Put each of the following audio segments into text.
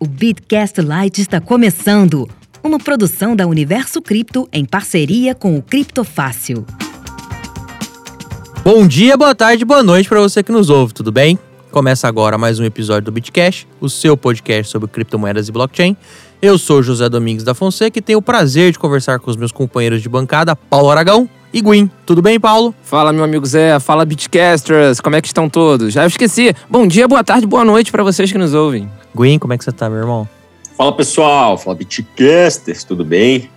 O Bitcast Lite está começando. Uma produção da Universo Cripto em parceria com o Criptofácil. Bom dia, boa tarde, boa noite para você que nos ouve, tudo bem? Começa agora mais um episódio do Bitcash, o seu podcast sobre criptomoedas e blockchain. Eu sou José Domingos da Fonseca e tenho o prazer de conversar com os meus companheiros de bancada, Paulo Aragão e Gwyn. Tudo bem, Paulo? Fala, meu amigo Zé. Fala, Bitcasters. Como é que estão todos? Já esqueci. Bom dia, boa tarde, boa noite para vocês que nos ouvem. Gwyn, como é que você tá, meu irmão? Fala, pessoal. Fala, Bitcasters. Tudo bem?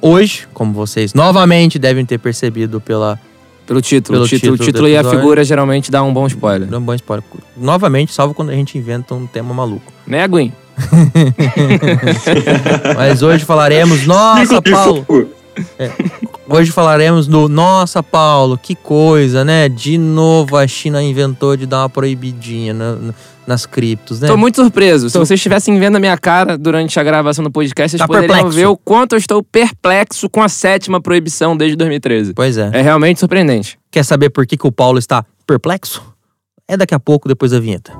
Hoje, como vocês novamente devem ter percebido pela Pelo título. Pelo o título, título título e a figura geralmente dá um bom spoiler. Dá um bom spoiler. Novamente, salvo quando a gente inventa um tema maluco. Né, Gwen? Mas hoje falaremos, nossa, Paulo. Hoje falaremos do Nossa, Paulo, que coisa, né? De novo a China inventou de dar uma proibidinha na- na- nas criptos, né? Tô muito surpreso. Se Tô- vocês estivessem vendo a minha cara durante a gravação do podcast, vocês Tá poderiam perplexo. ver o quanto eu estou perplexo com a sétima proibição desde 2013. Pois é. É realmente surpreendente. Quer saber por que, que o Paulo está perplexo? É daqui a pouco, depois da vinheta.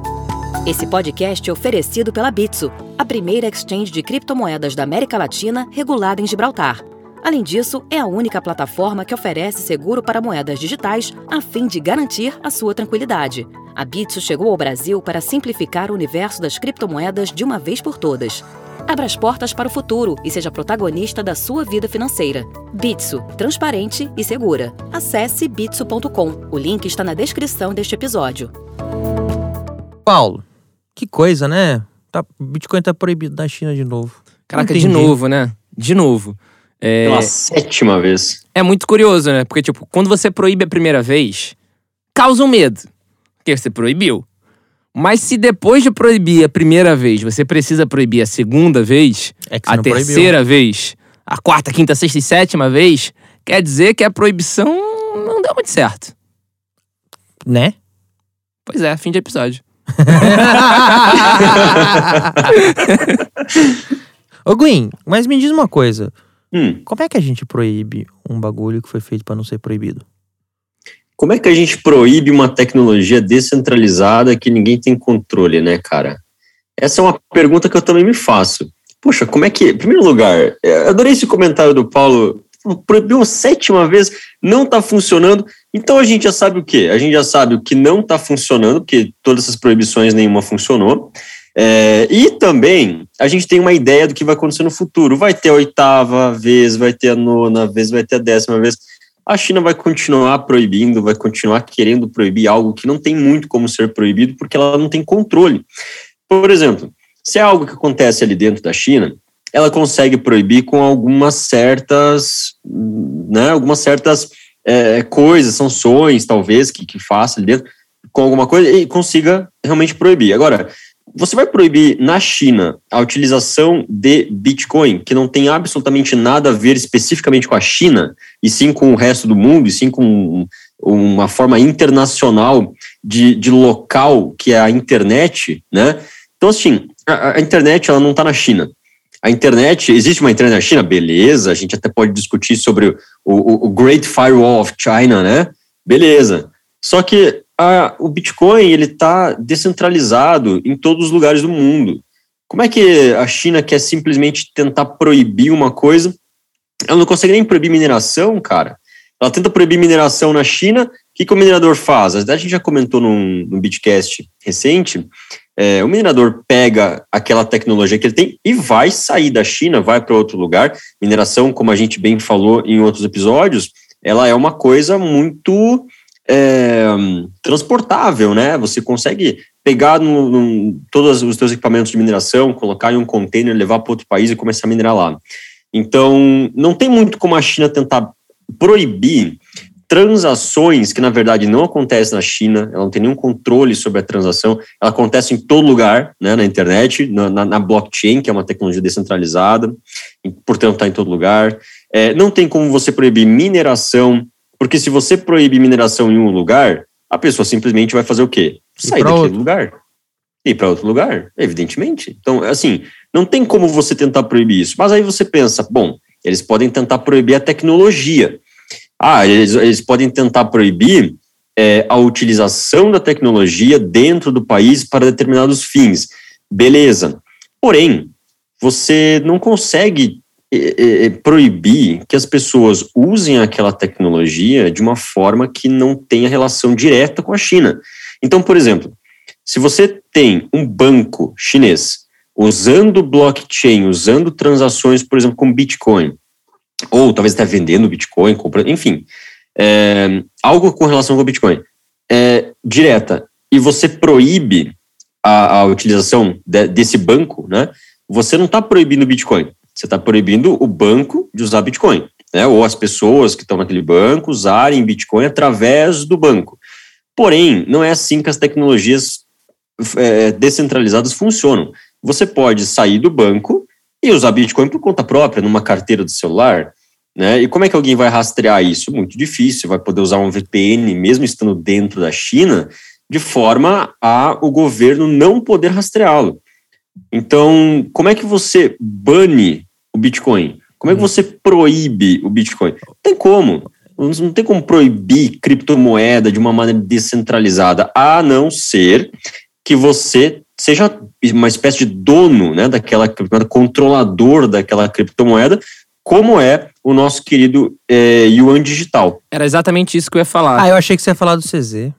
Esse podcast é oferecido pela Bitso, a primeira exchange de criptomoedas da América Latina regulada em Gibraltar. Além disso, é a única plataforma que oferece seguro para moedas digitais a fim de garantir a sua tranquilidade. A Bitso chegou ao Brasil para simplificar o universo das criptomoedas de uma vez por todas. Abra as portas para o futuro e seja protagonista da sua vida financeira. Bitso, transparente e segura. Acesse bitso.com. O link está na descrição deste episódio. Paulo, que coisa, né? Tá, Bitcoin tá proibido na China de novo. Caraca, de novo, né? De novo. É, Pela sétima vez. é muito curioso, né? Porque, tipo, quando você proíbe a primeira vez, causa um medo. Porque você proibiu. Mas se depois de proibir a primeira vez, você precisa proibir a segunda vez, É a não proibiu. terceira vez, a quarta, quinta, sexta e sétima vez, quer dizer que a proibição não deu muito certo. Né? Pois é, fim de episódio. Ô, Gwen, mas me diz uma coisa. Hum, Como é que a gente proíbe um bagulho que foi feito pra não ser proibido? como é que a gente proíbe uma tecnologia descentralizada que ninguém tem controle, né, cara? Essa é uma pergunta que eu também me faço. Poxa, como é que. Em primeiro lugar, eu adorei esse comentário do Paulo. Proibiu uma sétima vez, não tá funcionando. Então a gente já sabe o quê? A gente já sabe o que não tá funcionando, porque todas essas proibições nenhuma funcionou. É, e também a gente tem uma ideia do que vai acontecer no futuro. Vai ter a oitava vez, vai ter a nona vez, vai ter a décima vez. A China vai continuar proibindo, vai continuar querendo proibir algo que não tem muito como ser proibido, porque ela não tem controle. Por exemplo, se é algo que acontece ali dentro da China, ela consegue proibir com algumas certas, né, algumas certas é, coisas, sanções, talvez, que, que faça ali dentro, com alguma coisa e consiga realmente proibir. Agora, você vai proibir na China a utilização de Bitcoin, que não tem absolutamente nada a ver especificamente com a China, e sim com o resto do mundo, e sim com um- uma forma internacional de, de local que é a internet, né? Então, assim, a, a internet ela não está na China. A internet, existe uma internet na China? Beleza, a gente até pode discutir sobre o, o, o Great Firewall of China, né? Beleza. Só que a- o Bitcoin ele está descentralizado em todos os lugares do mundo. Como é que a China quer simplesmente tentar proibir uma coisa? Ela não consegue nem proibir mineração, cara. Ela tenta proibir mineração na China. O que, que o minerador faz? A gente já comentou num, num Bitcast recente. É, o minerador pega aquela tecnologia que ele tem e vai sair da China, vai para outro lugar. Mineração, como a gente bem falou em outros episódios, ela é uma coisa muito é, transportável, né? Você consegue pegar no, no- todos os seus equipamentos de mineração, colocar em um container, levar para outro país e começar a minerar lá. Então, não tem muito como a China tentar proibir transações que, na verdade, não acontecem na China, ela não tem nenhum controle sobre a transação, ela acontece em todo lugar, né, na internet, na, na- na blockchain, que é uma tecnologia descentralizada, e, portanto, está em todo lugar. É, não tem como você proibir mineração, porque se você proíbe mineração em um lugar, a pessoa simplesmente vai fazer o quê? Sair daquele outro. lugar. Ir para outro lugar, evidentemente. Então, assim, não tem como você tentar proibir isso. Mas aí você pensa, bom, eles podem tentar proibir a tecnologia. Ah, eles, eles podem tentar proibir é, a utilização da tecnologia dentro do país para determinados fins. Beleza. Porém, você não consegue é, é, proibir que as pessoas usem aquela tecnologia de uma forma que não tenha relação direta com a China. Então, por exemplo, se você tem um banco chinês usando blockchain, usando transações, por exemplo, com Bitcoin, ou talvez até vendendo Bitcoin, comprando, enfim, é, algo com relação com Bitcoin, é, direta, e você proíbe a, a utilização de, desse banco, né? Você não está proibindo Bitcoin, você está proibindo o banco de usar Bitcoin, né? Ou as pessoas que estão naquele banco usarem Bitcoin através do banco. Porém, não é assim que as tecnologias é, descentralizadas funcionam. Você pode sair do banco e usar Bitcoin por conta própria, numa carteira do celular. Né? E como é que alguém vai rastrear isso? Muito difícil. Vai poder usar um VPN, mesmo estando dentro da China, de forma a o governo não poder rastreá-lo. Então, como é que você bane o Bitcoin? Como é que você proíbe o Bitcoin? Não tem como. Não tem como proibir criptomoeda de uma maneira descentralizada, a não ser que você seja uma espécie de dono né, daquela criptomoeda, controlador daquela criptomoeda, como é o nosso querido é, Yuan Digital. Era exatamente isso que eu ia falar. Ah, eu achei que você ia falar do CZ.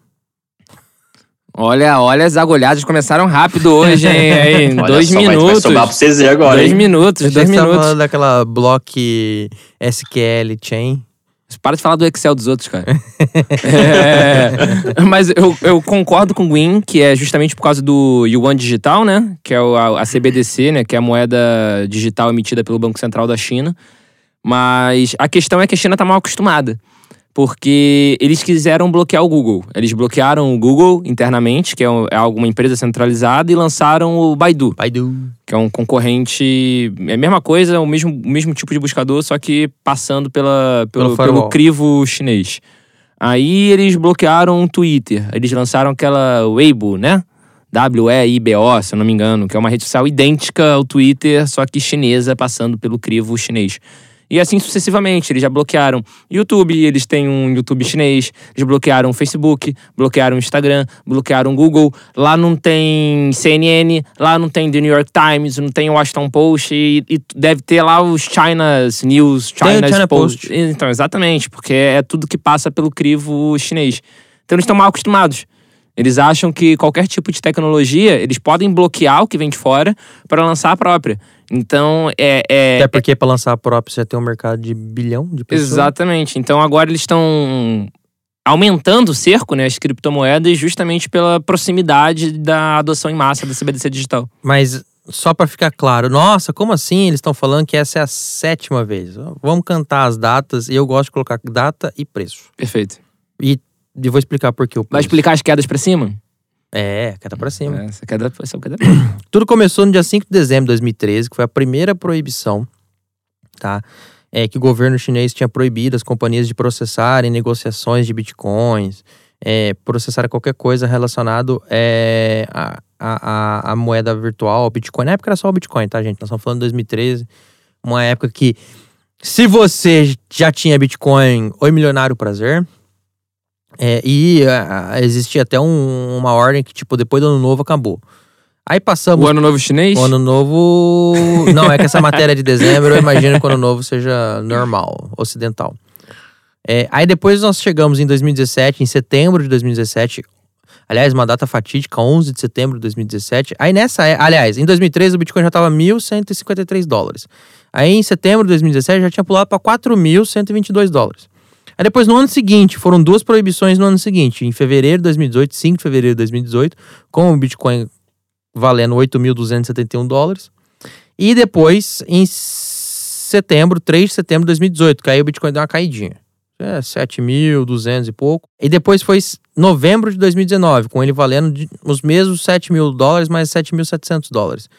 Olha, olha, as agulhadas começaram rápido hoje, hein? Aí, dois só, vai- minutos. Vai sobrar pro CZ agora, dois hein? minutos, dois que você minutos. falando daquela block SQL chain. Para de falar do Excel dos outros, cara. É, mas eu, eu concordo com o Gwyn, que é justamente por causa do Yuan Digital, né? Que é o- a, a CBDC, né? Que é a moeda digital emitida pelo Banco Central da China. Mas a questão é que a China tá mal acostumada. Porque eles quiseram bloquear o Google. Eles bloquearam o Google internamente, que é, é alguma empresa centralizada, e lançaram o Baidu Baidu. que é um concorrente. É a mesma coisa, o mesmo, o mesmo tipo de buscador, só que passando pela, Pelo pelo, pelo crivo chinês. Aí eles bloquearam o Twitter. Eles lançaram aquela Weibo, né? W-E-I-B-O, se eu não me engano, que é uma rede social idêntica ao Twitter, só que chinesa, passando pelo crivo chinês. E assim sucessivamente, eles já bloquearam YouTube, eles têm um YouTube chinês, eles bloquearam o Facebook, bloquearam o Instagram, bloquearam o Google. Lá não tem CNN, lá não tem The New York Times, não tem o Washington Post e, e deve ter lá os China's News, China's China Post. Post. Então, exatamente, porque é tudo que passa pelo crivo chinês. Então eles estão mal acostumados. Eles acham que qualquer tipo de tecnologia, eles podem bloquear o que vem de fora para lançar a própria. Então, é, é, Até porque pra lançar a própria você tem um mercado de bilhão de pessoas. Exatamente. Então agora eles estão aumentando o cerco, né, as criptomoedas, justamente pela proximidade da adoção em massa da CBDC digital. Mas só pra ficar claro, nossa, como assim eles estão falando que essa é a sétima vez? Vamos cantar as datas e eu gosto de colocar data e preço. Perfeito. E eu vou explicar por que o Vai explicar as quedas para cima? É, queda pra cima. É, Essa queda, essa queda. Tudo começou no dia 5 de dezembro de 2013, que foi a primeira proibição, tá? É que o governo chinês tinha proibido as companhias de processarem negociações de bitcoins, é, processarem qualquer coisa relacionado é, a, a, a, a moeda virtual, ao Bitcoin. Na época era só o Bitcoin, tá, gente? Nós estamos falando de 2013, uma época que se você já tinha Bitcoin, oi milionário prazer. É, e ah, existia até um- uma ordem que, tipo, depois do ano novo acabou. Aí passamos o ano novo chinês? o ano novo. Não, é que essa matéria é de dezembro, eu imagino que o ano novo seja normal, ocidental. É, aí depois nós chegamos em 2017, em setembro de 2017. Aliás, uma data fatídica, 11 de setembro de 2017. Aí nessa. é- Aliás, em 2013 o Bitcoin já estava 1.153 dólares. Aí em setembro de 2017 já tinha pulado para 4.122 dólares. Aí depois no ano seguinte, foram duas proibições no ano seguinte. Em fevereiro de 2018, 5 de fevereiro de 2018, com o Bitcoin valendo 8.271 dólares. E depois, em setembro, 3 de setembro de 2018, que aí o Bitcoin deu uma caidinha. É, 7.200 e pouco. E depois foi novembro de 2019, com ele valendo os mesmos 7 mil dólares, mais 7.700 dólares.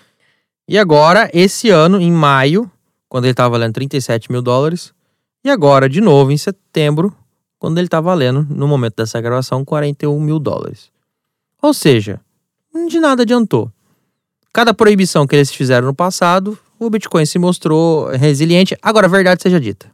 E agora, esse ano, em maio, quando ele estava valendo 37 mil dólares. E agora, de novo, em setembro, quando ele está valendo, no momento dessa gravação, 41 mil dólares. Ou seja, de nada adiantou. Cada proibição que eles fizeram no passado, o Bitcoin se mostrou resiliente. Agora, a verdade seja dita.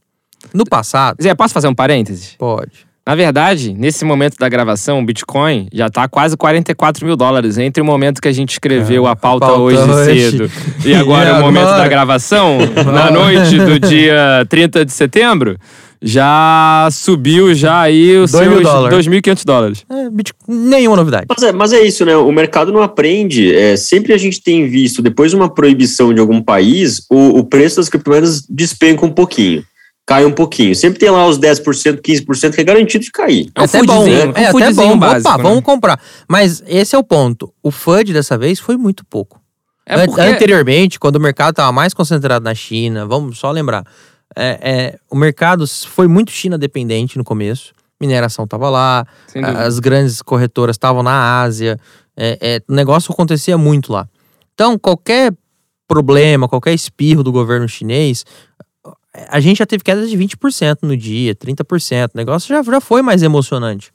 No passado, Zé, posso fazer um parênteses? pode. Na verdade, nesse momento da gravação, o Bitcoin já tá quase 44 mil dólares. Entre o momento que a gente escreveu É, a pauta, a pauta hoje, hoje. cedo e agora E o momento agora? da gravação, na noite do dia 30 de setembro, já subiu já aí os Dois mil seus dólares. 2.500 dólares. É, nenhuma novidade. Mas é, mas é isso, né? O mercado não aprende. É, sempre a gente tem visto, depois de uma proibição de algum país, o, o preço das criptomoedas despenca um pouquinho. Cai um pouquinho. Sempre tem lá os 10%, 15% que é garantido de cair. É um até bom, né? um É até foodzinho bom. básico, Opa, né? vamos comprar. Mas esse é o ponto. O FUD dessa vez foi muito pouco. É porque... Anteriormente, quando o mercado estava mais concentrado na China, vamos só lembrar, é, é, o mercado foi muito China dependente no começo. Mineração estava lá, as grandes corretoras estavam na Ásia, é, é, o negócio acontecia muito lá. Então, qualquer problema, qualquer espirro do governo chinês, a gente já teve queda de 20% no dia, 30%. O negócio já, já foi mais emocionante.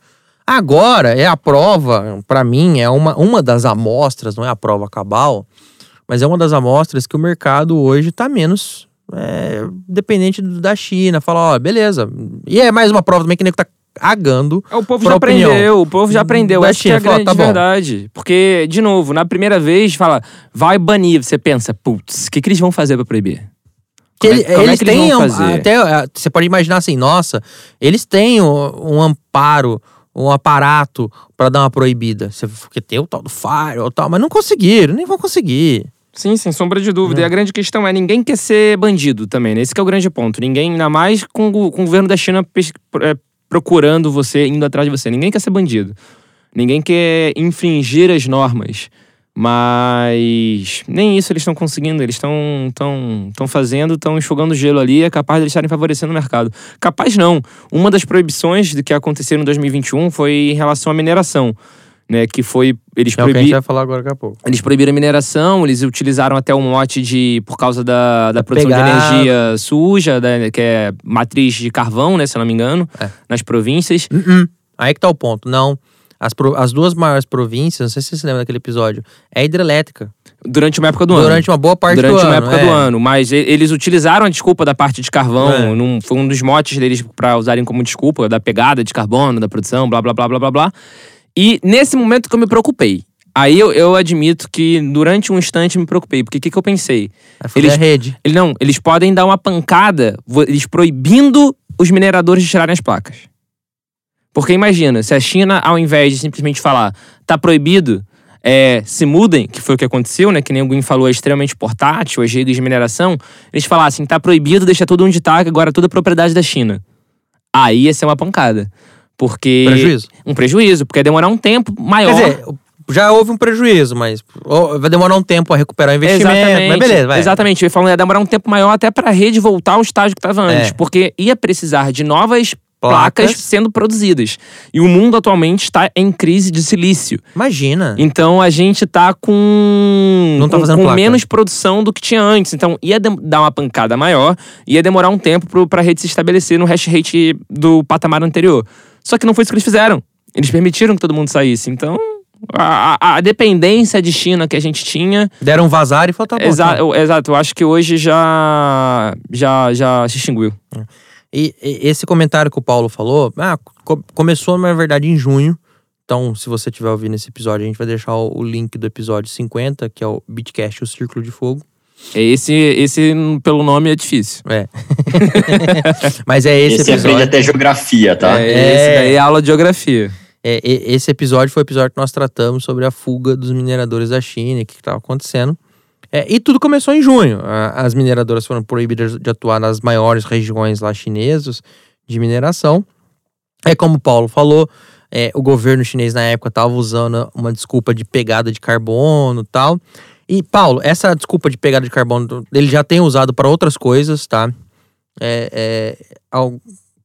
Agora é a prova, para mim, é uma, uma das amostras, não é a prova cabal, mas é uma das amostras que o mercado hoje está menos é, dependente da China. Fala, ó, beleza. E é mais uma prova também que o nego tá agando. É, O povo já aprendeu, o povo já aprendeu. Essa que é a China, fala, grande tá bom. verdade. Porque, de novo, na primeira vez, fala, vai banir. Você pensa, putz, o que, que eles vão fazer pra proibir? Que Como é- ele- como é eles que eles têm vão um- fazer? até ah, você pode imaginar assim, nossa, eles têm um, um amparo, um aparato pra dar uma proibida. Você porque tem o tal do Fire, tal, mas não conseguiram, nem vão conseguir. Sim, sem sombra de Né. dúvida. E a grande questão é, ninguém quer ser bandido também, né? Esse que é o grande ponto. Ninguém, ainda mais com, o- com o governo da China é, procurando você, indo atrás de você. Ninguém quer ser bandido. Ninguém quer infringir as normas. Mas nem isso eles estão conseguindo. Eles estão tão, tão fazendo, estão enxugando gelo ali. É capaz de eles estarem favorecendo o mercado. Capaz não. Uma das proibições de que aconteceram em 2021 foi em relação à mineração. Né, que foi. Eles é proibiram. vai falar agora daqui a pouco. Eles proibiram a mineração, eles utilizaram até o mote de. por causa da, da produção de energia suja, da- que é matriz de carvão, né? Se eu não me engano, É. nas províncias. Uh-uh. Aí que tá o ponto. Não. As, pro- as duas maiores províncias, não sei se você se lembra daquele episódio, é hidrelétrica. Durante uma época do ano. Durante uma boa parte Durante do uma ano. época é. do ano. Mas eles utilizaram a desculpa da parte de carvão. É. num- foi um dos motes deles pra usarem como desculpa, da pegada de carbono, da produção, blá, blá, blá, blá, blá, blá. E nesse momento que eu me preocupei. Aí eu, eu admito que durante um instante me preocupei. Porque o que, que eu pensei? Eles- a rede. Ele, não, eles podem dar uma pancada, eles proibindo os mineradores de tirarem as placas. Porque imagina, se a China, ao invés de simplesmente falar, tá proibido, é, se mudem, que foi o que aconteceu, né? Que nem o Guin falou, é extremamente portátil, as redes de mineração, eles falassem, tá proibido, deixa tudo onde tá, que agora é tudo propriedade da China. Aí ia ser uma pancada. Porque. Prejuízo. Um prejuízo, porque ia demorar um tempo maior. Quer dizer, já houve um prejuízo, mas vai demorar um tempo a recuperar o investimento. Exatamente. Mas beleza, vai. Exatamente. Eu ia ia demorar um tempo maior até pra rede voltar ao estágio que estava antes. É. Porque ia precisar de novas placas. Placas. sendo produzidas. E o mundo atualmente está em crise de silício. Imagina. Então a gente tá com, Não tá com, fazendo com placa. menos produção do que tinha antes. Então ia dar uma pancada maior, ia demorar um tempo pro, pra rede se estabelecer no hash rate do patamar anterior. Só que não foi isso que eles fizeram. Eles permitiram que todo mundo saísse. Então a, a- a dependência de China que a gente tinha Deram vazar e falou, tá bom. Exa tá. eu- exato, eu acho que hoje já já já se extinguiu. E, e esse comentário que o Paulo falou, ah, co- começou, na verdade, em junho. Então, se você estiver ouvindo esse episódio, a gente vai deixar o, o link do episódio 50, que é o Bitcast, o Círculo de Fogo. Esse esse pelo nome é difícil. É. Mas é esse, Esse, aprende episódio. até geografia, tá? É, É. Esse daí é aula de geografia. É, esse episódio foi o episódio que nós tratamos sobre a fuga dos mineradores da China, e o que estava acontecendo. É, e tudo começou em junho. As mineradoras foram proibidas de atuar nas maiores regiões lá chinesas de mineração. É como o Paulo falou, é, o governo chinês na época estava usando uma desculpa de pegada de carbono tal. E, Paulo, essa desculpa de pegada de carbono, ele já tem usado para outras coisas, tá? É,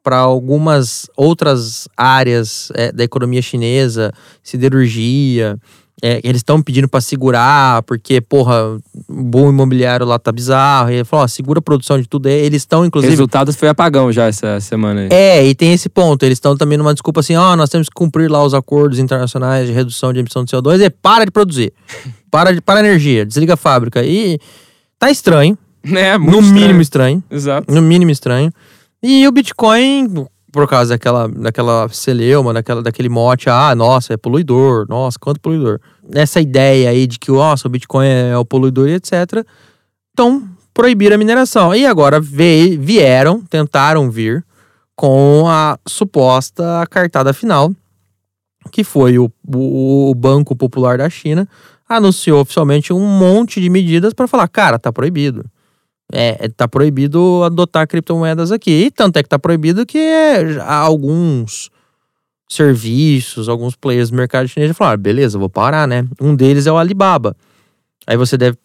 para algumas outras áreas é, da economia chinesa, siderurgia, é, eles estão pedindo para segurar, porque, porra, o boom imobiliário lá tá bizarro. E ele falou, ó, segura a produção de tudo. Eles estão, inclusive, resultado foi apagão já essa semana aí. é, e tem esse ponto. Eles estão também numa desculpa assim: ó, nós temos que cumprir lá os acordos internacionais de redução de emissão de CO2 e para de produzir. Para de para a energia, desliga a fábrica. E tá estranho, É, no muito estranho. mínimo estranho. Exato. No mínimo estranho. E o Bitcoin por causa daquela, daquela celeuma, daquela, daquele mote, ah, nossa, é poluidor, nossa, quanto poluidor. Essa ideia aí de que, nossa, o Bitcoin é o poluidor e etc. Então, proibir a mineração. E agora veio, vieram, tentaram vir com a suposta cartada final, que foi o, o, o Banco Popular da China, anunciou oficialmente um monte de medidas para falar, cara, tá proibido. É, tá proibido adotar criptomoedas aqui. E tanto é que tá proibido que é, alguns serviços, alguns players do mercado chinês falaram, beleza, vou parar, né? Um deles é o Alibaba. Aí você deve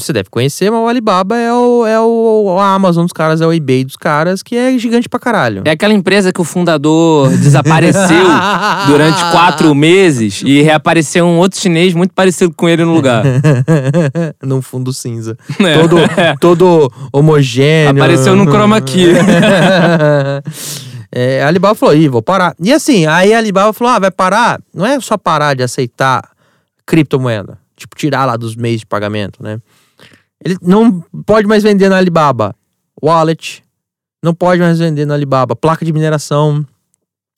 você deve conhecer, mas o Alibaba é o, é o, a Amazon dos caras, é o eBay dos caras, que é gigante pra caralho. É aquela empresa que o fundador desapareceu durante quatro meses e reapareceu um outro chinês muito parecido com ele no lugar. num fundo cinza. É. Todo, todo homogêneo. Apareceu no chroma key. é, a Alibaba falou, ih, vou parar. E assim, aí a Alibaba falou, ah, vai parar? Não é só parar de aceitar criptomoeda. Tipo, tirar lá dos meios de pagamento, né? Ele não pode mais vender na Alibaba wallet, não pode mais vender na Alibaba placa de mineração,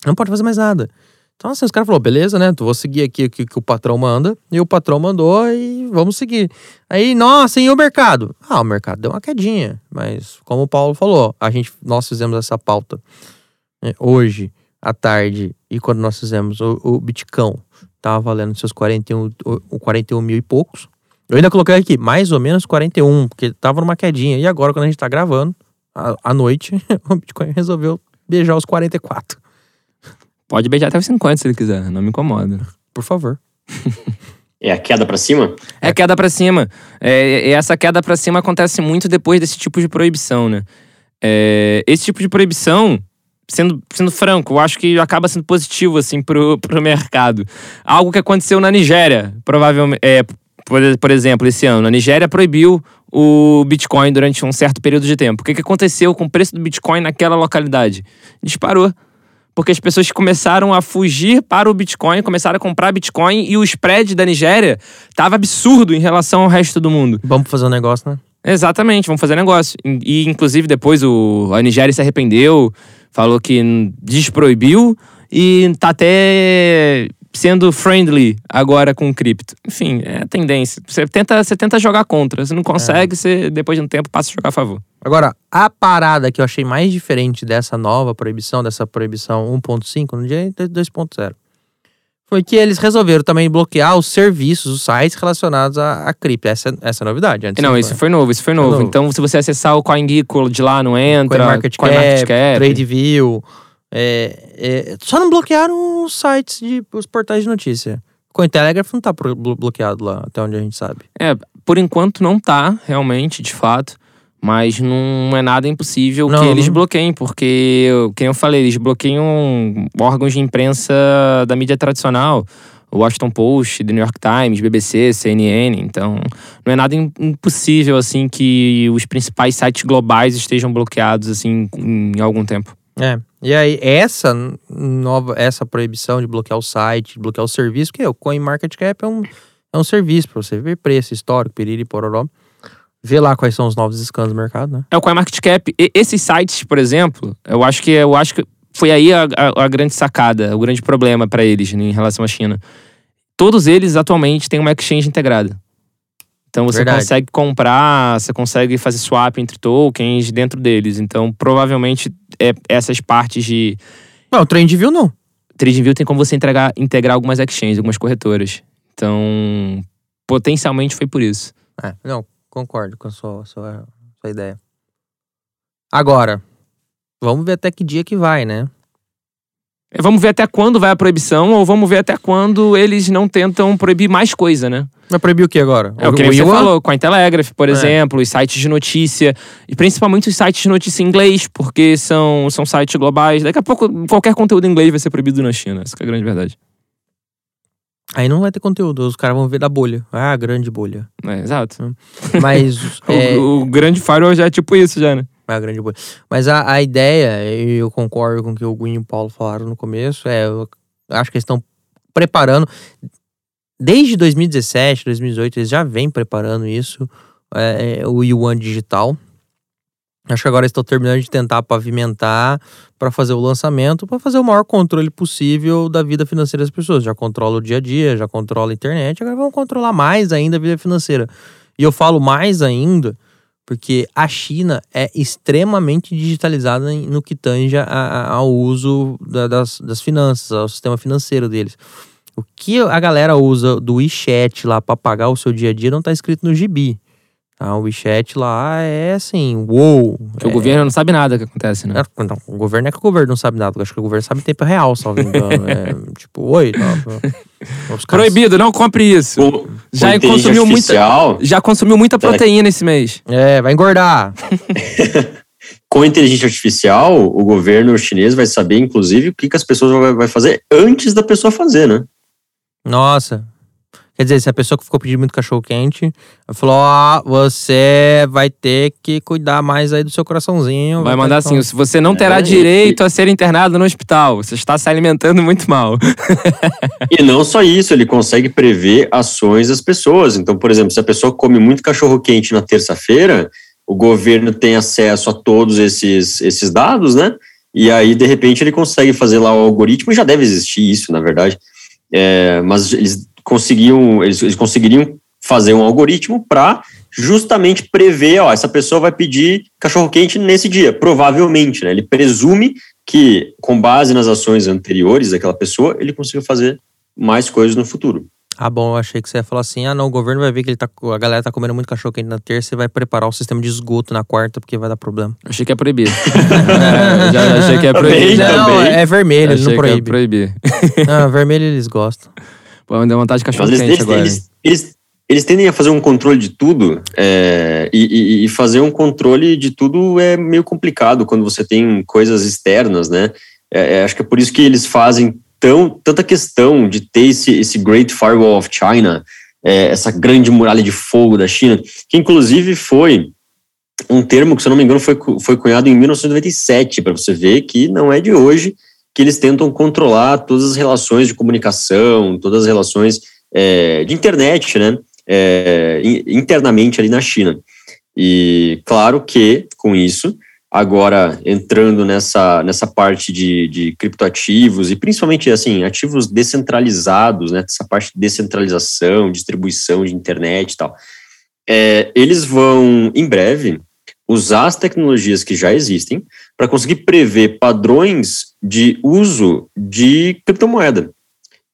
não pode fazer mais nada. Então, assim, os caras falaram, beleza, né? Tu vou seguir aqui o que, que, o patrão manda. E o patrão mandou e vamos seguir. Aí, nossa, e o mercado? Ah, o mercado deu uma quedinha. Mas, como o Paulo falou, a gente, nós fizemos essa pauta né, hoje, à tarde, e quando nós fizemos o, o Bitcão, tava valendo seus 41, 41 mil e poucos. Eu ainda coloquei aqui, mais ou menos 41, porque tava numa quedinha. E agora, quando a gente tá gravando, à noite, o Bitcoin resolveu beijar os 44. Pode beijar até os 50 se ele quiser, não me incomoda. Por favor. É a queda para cima? É a queda para cima. É, e essa queda para cima acontece muito depois desse tipo de proibição, né? É, esse tipo de proibição, sendo, sendo franco, eu acho que acaba sendo positivo, assim, pro, pro mercado. Algo que aconteceu na Nigéria, provavelmente. É, por, por exemplo, esse ano, a Nigéria proibiu o Bitcoin durante um certo período de tempo. O que, que aconteceu com o preço do Bitcoin naquela localidade? Disparou. Porque as pessoas começaram a fugir para o Bitcoin, começaram a comprar Bitcoin e o spread da Nigéria estava absurdo em relação ao resto do mundo. Vamos fazer um negócio, né? Exatamente, vamos fazer negócio. E, inclusive, depois o, a Nigéria se arrependeu, falou que desproibiu e tá até sendo friendly agora com cripto. Enfim, é a tendência. Você tenta, você tenta jogar contra. Você não consegue, é. você depois de um tempo passa a jogar a favor. Agora, a parada que eu achei mais diferente dessa nova proibição, dessa proibição 1.5, no dia 2.0, foi que eles resolveram também bloquear os serviços, os sites relacionados a, a cripto. Essa, essa é a novidade. Antes não, isso foi novo, isso foi novo. foi novo. Então, se você acessar o CoinGecko de lá, não entra. CoinMarketCap, CoinMarketCap TradeView é, é, só não bloquearam os sites de os portais de notícia. Cointelegraph não tá bloqueado lá, até onde a gente sabe. É, por enquanto não tá, realmente, de fato. Mas não é nada impossível não, que eles não... bloqueiem, porque, como eu falei, eles bloqueiam órgãos de imprensa da mídia tradicional. O Washington Post, The New York Times, BBC, CNN. Então, não é nada impossível, assim, que os principais sites globais estejam bloqueados, assim, em algum tempo. É. E aí, essa nova, essa proibição de bloquear o site, de bloquear o serviço, que é o CoinMarketCap é um, é um serviço para você ver preço, histórico, piriri, pororó. Ver lá quais são os novos scans do mercado, né? É o CoinMarketCap. E, esses sites, por exemplo, eu acho que eu acho que foi aí a, a, a grande sacada, o grande problema para eles né, em relação à China. Todos eles atualmente têm uma exchange integrada. Então você Verdade. consegue comprar, você consegue fazer swap entre tokens dentro deles. Então provavelmente é essas partes de. Não, o TradingView não. TradingView tem como você entregar, integrar algumas exchanges, algumas corretoras. Então, potencialmente foi por isso. É, não, concordo com a sua, sua, sua ideia. Agora, vamos ver até que dia que vai, né? É, vamos ver até quando vai a proibição, ou vamos ver até quando eles não tentam proibir mais coisa, né? Vai proibir o que agora? É o, que você falou, com a Telegraph, por é. exemplo, os sites de notícia, e principalmente os sites de notícia em inglês, porque são, são sites globais. Daqui a pouco, qualquer conteúdo em inglês vai ser proibido na China, essa é a grande verdade. Aí não vai ter conteúdo, os caras vão ver da bolha. Ah, grande bolha. É, exato. Mas. é... o, o, grande firewall já é tipo isso, já, né? É a grande bolha. Mas a, a ideia, e eu concordo com o que o Guinho e o Paulo falaram no começo, é. Eu acho que eles estão preparando. Desde 2017, 2018, eles já vêm preparando isso, é, é, o Yuan digital. Acho que agora estão terminando de tentar pavimentar para fazer o lançamento, para fazer o maior controle possível da vida financeira das pessoas. Já controla o dia a dia, já controla a internet, agora vão controlar mais ainda a vida financeira. E eu falo mais ainda porque a China é extremamente digitalizada no que tange ao uso das, das finanças, ao sistema financeiro deles. O que a galera usa do WeChat lá para pagar o seu dia a dia não está escrito no gibi. Tá? O WeChat lá é assim, uou. Que é... o governo não sabe nada que acontece, né? É, não, o governo é que o governo não sabe nada. Eu acho que o governo sabe em tempo real, salvo engano. é, tipo, oi. Tá, Proibido, não compre isso. O, já consumiu muita, já consumiu muita proteína esse mês. É, vai engordar. Com inteligência artificial, o governo chinês vai saber, inclusive, o que, que as pessoas vão vai fazer antes da pessoa fazer, né? Nossa. Quer dizer, se a pessoa que ficou pedindo muito cachorro quente falou: Ó, oh, você vai ter que cuidar mais aí do seu coraçãozinho. Vai, vai mandar assim: se você não terá é, direito e... a ser internado no hospital, você está se alimentando muito mal. e não só isso, ele consegue prever ações das pessoas. Então, por exemplo, se a pessoa come muito cachorro quente na terça-feira, o governo tem acesso a todos esses, esses dados, né? E aí, de repente, ele consegue fazer lá o algoritmo, já deve existir isso, na verdade é, mas eles conseguiam, eles, eles conseguiriam fazer um algoritmo para justamente prever, ó, essa pessoa vai pedir cachorro quente nesse dia, provavelmente, né? Ele presume que com base nas ações anteriores daquela pessoa, ele conseguiu fazer mais coisas no futuro. Ah, bom, eu achei que você ia falar assim: ah, não, o governo vai ver que ele tá, a galera tá comendo muito cachorro quente na terça e vai preparar o sistema de esgoto na quarta, porque vai dar problema. Achei que é proibido. é, já achei que é proibido. Não, é vermelho, eles não proíbem. É proibir. não, vermelho eles gostam. Pô, me deu vontade de cachorro quente eles, agora. Eles, eles, eles, tendem a fazer um controle de tudo é, e, e, fazer um controle de tudo é meio complicado quando você tem coisas externas, né? É, é acho que é por isso que eles fazem tão, tanta questão de ter esse, esse Great Firewall of China, é, essa grande muralha de fogo da China, que inclusive foi um termo que, se eu não me engano, foi, foi cunhado em 1997, para você ver que não é de hoje que eles tentam controlar todas as relações de comunicação, todas as relações é, de internet, né, é, internamente ali na China. E claro que, com isso, agora entrando nessa, nessa parte de, de criptoativos e principalmente assim ativos descentralizados, né, essa parte de descentralização, distribuição de internet e tal, é, eles vão em breve usar as tecnologias que já existem para conseguir prever padrões de uso de criptomoeda.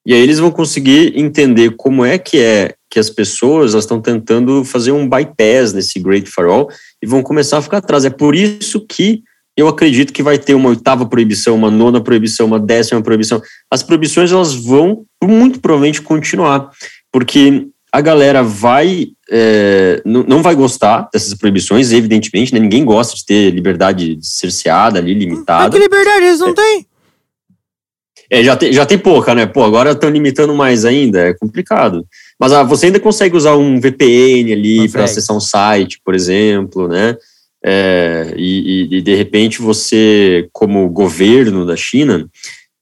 E aí eles vão conseguir entender como é que é que as pessoas estão tentando fazer um bypass nesse Great Firewall e vão começar a ficar atrás. É por isso que eu acredito que vai ter uma oitava proibição, uma nona proibição, uma décima proibição. As proibições elas vão muito provavelmente continuar, porque a galera vai é, não vai gostar dessas proibições, evidentemente, né? Ninguém gosta de ter liberdade cerceada ali, limitada. Mas que liberdade eles não é. têm? É, já, tem, já tem pouca, né? Pô, agora estão limitando mais ainda, é complicado. Mas ah, você ainda consegue usar um VPN ali para acessar um site, por exemplo, né? É, e, e, de repente você, como governo da China,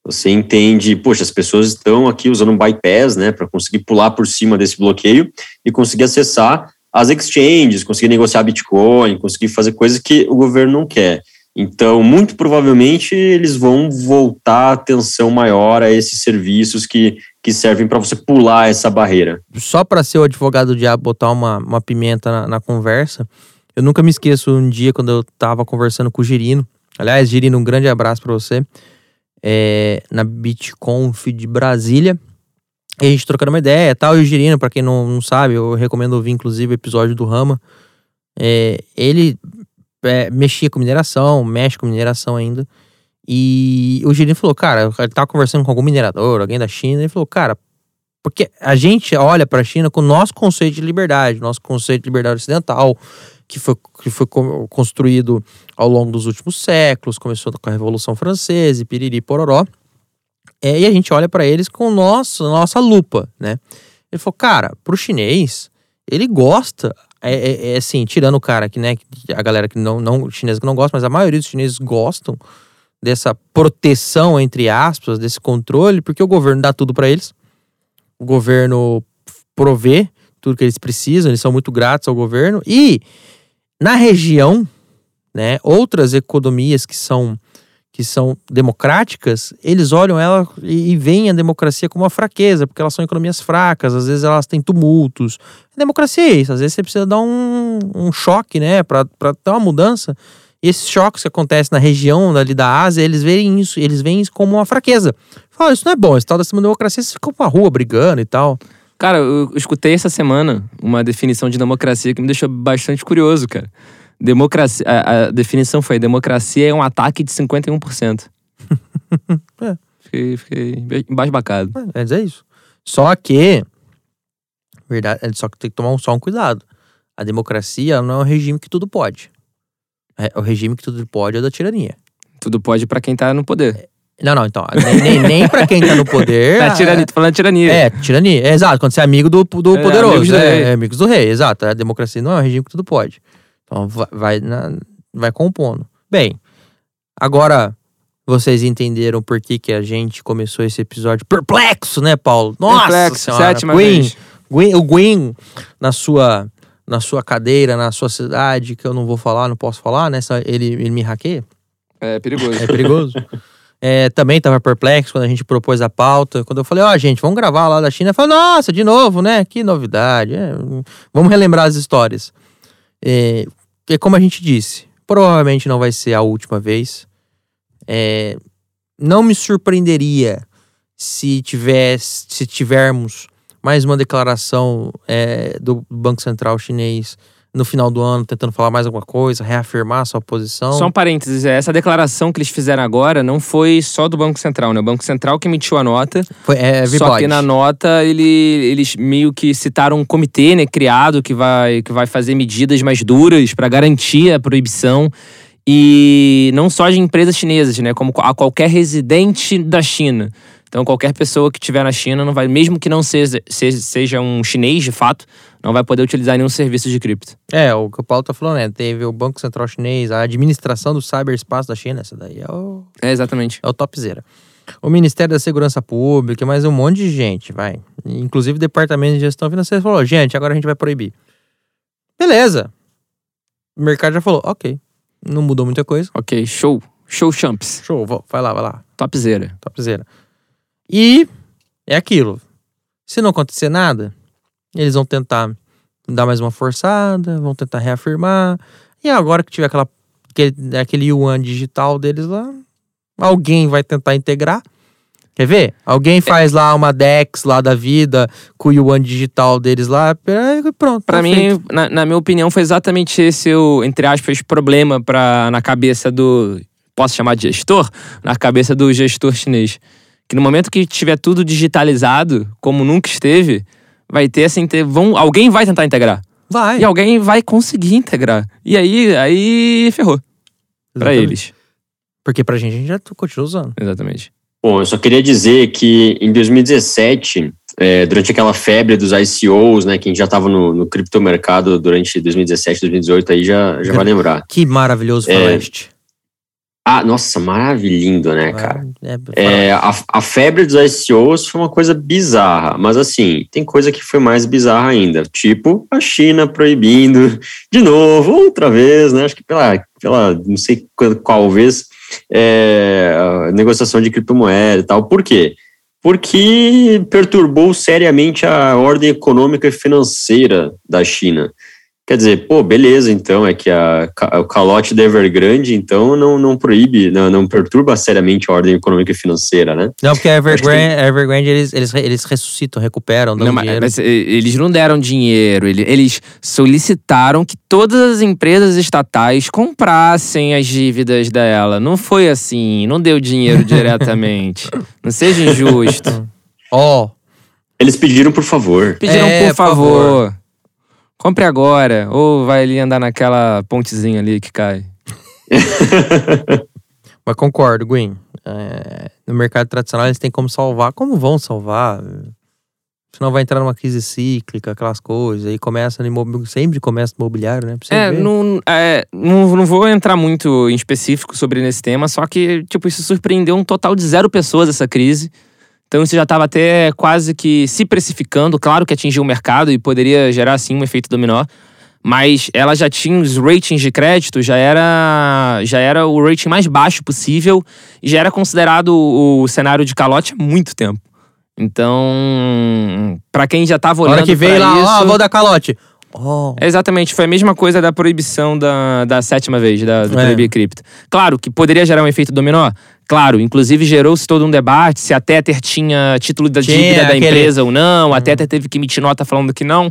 você entende, poxa, as pessoas estão aqui usando um bypass, né, para conseguir pular por cima desse bloqueio e conseguir acessar as exchanges, conseguir negociar Bitcoin, conseguir fazer coisas que o governo não quer. Então, muito provavelmente, eles vão voltar atenção maior a esses serviços que, que servem para você pular essa barreira. Só para ser o advogado do diabo, botar uma, uma pimenta na, na, conversa, eu nunca me esqueço um dia quando eu estava conversando com o Girino. Aliás, Girino, um grande abraço para você. É, na BitConf de Brasília. E a gente trocando uma ideia tal. E o Girino, para quem não, não sabe, eu recomendo ouvir inclusive o episódio do Rama. É, ele é, mexia com mineração, mexe com mineração ainda. E o Girino falou, cara, ele tava conversando com algum minerador, alguém da China, ele falou, cara, porque a gente olha para a China com o nosso conceito de liberdade, nosso conceito de liberdade ocidental, que foi, que foi construído ao longo dos últimos séculos, começou com a Revolução Francesa, e piriri pororó. É, e a gente olha para eles com nosso, nossa lupa, né? Ele falou, cara, pro chinês, ele gosta é, é, é, assim, tirando o cara que, né, a galera que não, não, chinesa que não gosta, mas a maioria dos chineses gostam dessa proteção, entre aspas, desse controle, porque o governo dá tudo para eles. O governo provê tudo que eles precisam, eles são muito gratos ao governo. E na região, né? Outras economias que são que são democráticas, eles olham ela e, e veem a democracia como uma fraqueza, porque elas são economias fracas, às vezes elas têm tumultos. democracia é isso, às vezes você precisa dar um, um choque, né, para ter uma mudança. E esses choques que acontecem na região ali da Ásia, eles veem isso, eles veem isso como uma fraqueza. Fala, isso não é bom, esse tal dessa democracia, você fica pra rua brigando e tal. Cara, eu escutei essa semana uma definição de democracia que me deixou bastante curioso, cara. Democracia, a, a definição foi: democracia é um ataque de 51%. é. Fiquei, fiquei embasbacado. É, é isso. Só que. Verdade, é só que tem que tomar um, só um cuidado. A democracia não é um regime que tudo pode. É, o regime que tudo pode é da tirania. Tudo pode para quem tá no poder. Não, não, então. Nem, nem, nem pra quem tá no poder. é tirania, tô falando tirania. É, tirania. É, exato, quando você é amigo do, do é, poderoso. Amigos do, é, rei. É, amigos do rei, exato. A democracia não é um regime que tudo pode. Então vai, na, vai compondo. Bem, agora vocês entenderam por que, que a gente começou esse episódio perplexo, né, Paulo? Nossa perplexo, senhora. sétima Gwen, vez. Gwen, o Gwen, na sua, na sua cadeira, na sua cidade, que eu não vou falar, não posso falar, né? Ele, ele me hackeia. É perigoso. É perigoso. É, também estava perplexo quando a gente propôs a pauta. Quando eu falei, ó, oh, gente, vamos gravar lá da China. Falei, nossa, de novo, né? Que novidade. É, vamos relembrar as histórias. É, como a gente disse, provavelmente não vai ser a última vez. É, não me surpreenderia se, tivesse, se tivermos mais uma declaração é, do Banco Central chinês no final do ano tentando falar mais alguma coisa, reafirmar sua posição. Só um parênteses, é, essa declaração que eles fizeram agora não foi só do Banco Central, né? O Banco Central que emitiu a nota. Foi, é, só que na nota ele, eles meio que citaram um comitê, né, criado que vai, que vai fazer medidas mais duras para garantir a proibição e não só de empresas chinesas, né, como a qualquer residente da China. Então, qualquer pessoa que estiver na China não vai, mesmo que não seja, seja um chinês de fato, não vai poder utilizar nenhum serviço de cripto. É, o que o Paulo tá falando, né? Teve o Banco Central Chinês, a administração do cyberespaço da China, essa daí é o. É, exatamente. É o topzera. O Ministério da Segurança Pública, mais um monte de gente, vai. Inclusive o Departamento de Gestão Financeira falou: gente, agora a gente vai proibir. Beleza. O mercado já falou: ok. Não mudou muita coisa. Ok, show. Show champs. Show, vai lá, vai lá. Topzera. Topzera. E é aquilo. Se não acontecer nada, eles vão tentar dar mais uma forçada, vão tentar reafirmar. E agora que tiver aquela, aquele, aquele yuan digital deles lá, alguém vai tentar integrar. Quer ver? Alguém faz lá uma DEX lá da vida com o Yuan digital deles lá, pronto. Para mim, na, na, minha opinião, foi exatamente esse o, entre aspas, problema pra, na cabeça do. Posso chamar de gestor? Na cabeça do gestor chinês que no momento que tiver tudo digitalizado, como nunca esteve, vai ter assim, ter, vão, alguém vai tentar integrar. Vai. E alguém vai conseguir integrar. E aí, aí ferrou. Para eles. Porque pra gente a gente já continua usando. Exatamente. Bom, eu só queria dizer que em 2017, é, durante aquela febre dos ICOs, né, quem já estava no, no criptomercado durante 2017, 2018, aí já, já vai lembrar. Que maravilhoso é, Faroeste. Ah, nossa, maravilhoso, né, cara? É, é, a, a febre dos ICOs foi uma coisa bizarra, mas assim, tem coisa que foi mais bizarra ainda, tipo a China proibindo de novo, outra vez, né? Acho que pela, pela não sei qual, qual vez, é, a negociação de criptomoeda e tal. Por quê? Porque perturbou seriamente a ordem econômica e financeira da China. Quer dizer, pô, beleza, então, é que a, o calote da Evergrande, então, não, não proíbe, não, não perturba seriamente a ordem econômica e financeira, né? Não, porque a Evergrande, que... Evergrande eles, eles, eles ressuscitam, recuperam, dão não, dinheiro. Mas, eles não deram dinheiro, eles solicitaram que todas as empresas estatais comprassem as dívidas dela. Não foi assim, não deu dinheiro diretamente. Não seja injusto. Ó. oh. Eles pediram por favor. Pediram é, por favor. Por favor. Compre agora. Ou vai ali andar naquela pontezinha ali que cai. Mas concordo, Gwen. É, no mercado tradicional eles têm como salvar. Como vão salvar? Senão vai entrar numa crise cíclica, aquelas coisas. Aí começa no imobiliário, sempre começa no imobiliário, né? É, não, é não, não vou entrar muito em específico sobre esse tema, só que, tipo, isso surpreendeu um total de zero pessoas essa crise. Então isso já estava até quase que se precificando. Claro que atingiu o mercado e poderia gerar, sim, um efeito dominó. mas ela já tinha os ratings de crédito, já era, já era o rating mais baixo possível e já era considerado o, cenário de calote há muito tempo. Então, para quem já tava Na olhando hora que veio lá, isso, ó, vou dar calote. Oh. Exatamente, foi a mesma coisa da proibição da, da sétima vez, da, do É. proibir cripto. Claro que poderia gerar um efeito dominó. Claro, inclusive gerou-se todo um debate se a Tether tinha título da Tinha dívida da aquele- Hum. empresa ou não. A Tether teve que emitir nota falando que não.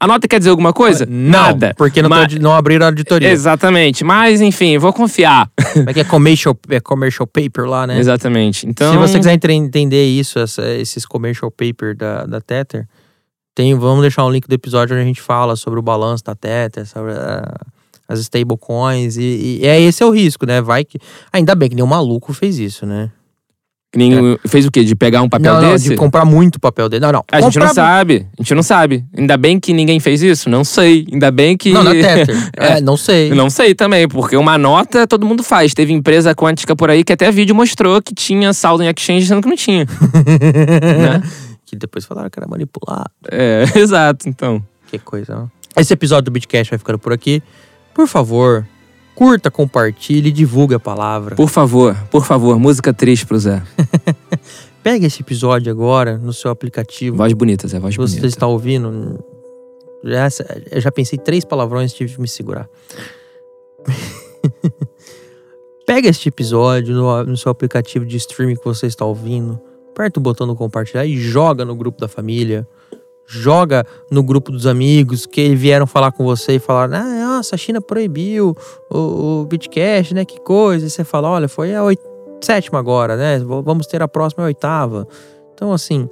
A nota quer dizer alguma coisa? Não, Nada. porque não, Mas- não abriram a auditoria. Exatamente, mas enfim, vou confiar. Como é que é commercial, é commercial paper lá, né? Exatamente. Então, Se você quiser entre- entender isso, essa- esses commercial paper da, da Tether, tem, vamos deixar um link do episódio onde a gente fala sobre o balanço da Tether, sobre ah, as stablecoins, e, e é esse é o risco, né? Vai que. Ainda bem que nenhum maluco fez isso, né? nem- fez o quê? De pegar um papel não, não, desse? de comprar muito papel dele. Não, não. A gente não comprar- sabe. A gente não sabe. Ainda bem que ninguém fez isso? Não sei. Ainda bem que. Não, na Tether. é, não sei. Não sei também, porque uma nota todo mundo faz. Teve empresa quântica por aí que até vídeo mostrou que tinha saldo em exchange, sendo que não tinha. né? Que depois falaram que era manipulado. É, exato, então. Que coisa. ó. Esse episódio do Bitcast vai ficando por aqui. Por favor, curta, compartilhe e divulgue a palavra. Por favor, por favor, música triste pro Zé. Pega esse episódio agora no seu aplicativo. Voz bonita, Zé, voz você bonita. está ouvindo, já, eu já pensei três palavrões e tive que me segurar. Pega este episódio no, no seu aplicativo de streaming que você está ouvindo, aperta o botão do compartilhar e joga no grupo da família. Joga no grupo dos amigos que vieram falar com você e falaram: ah, nossa, a China proibiu o, o Bitcash, né? Que coisa. E você fala: olha, foi a oit- sétima agora, né? Vamos ter a próxima a oitava. Então, assim,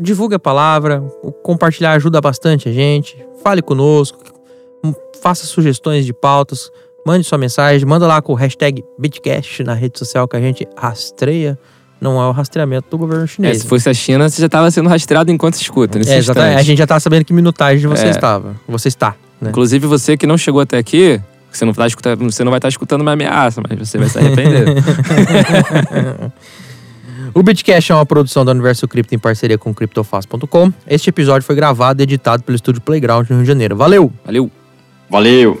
divulgue a palavra, compartilhar ajuda bastante a gente. Fale conosco, m- faça sugestões de pautas, mande sua mensagem, manda lá com o hashtag Bitcast na rede social que a gente rastreia. Não é o rastreamento do governo É, chinês. se fosse a China, você já estava sendo rastreado enquanto escuta. Nesse É, exatamente. A gente já tá sabendo que minutagem você É. estava. Você está. Né? Inclusive, você que não chegou até aqui, você não, tá escutando, você não vai estar escutando uma ameaça, mas você vai se arrepender. O Bitcash é uma produção da Universo Cripto em parceria com CryptoFast.com. Este episódio foi gravado e editado pelo estúdio Playground no Rio de Janeiro. Valeu! Valeu! Valeu!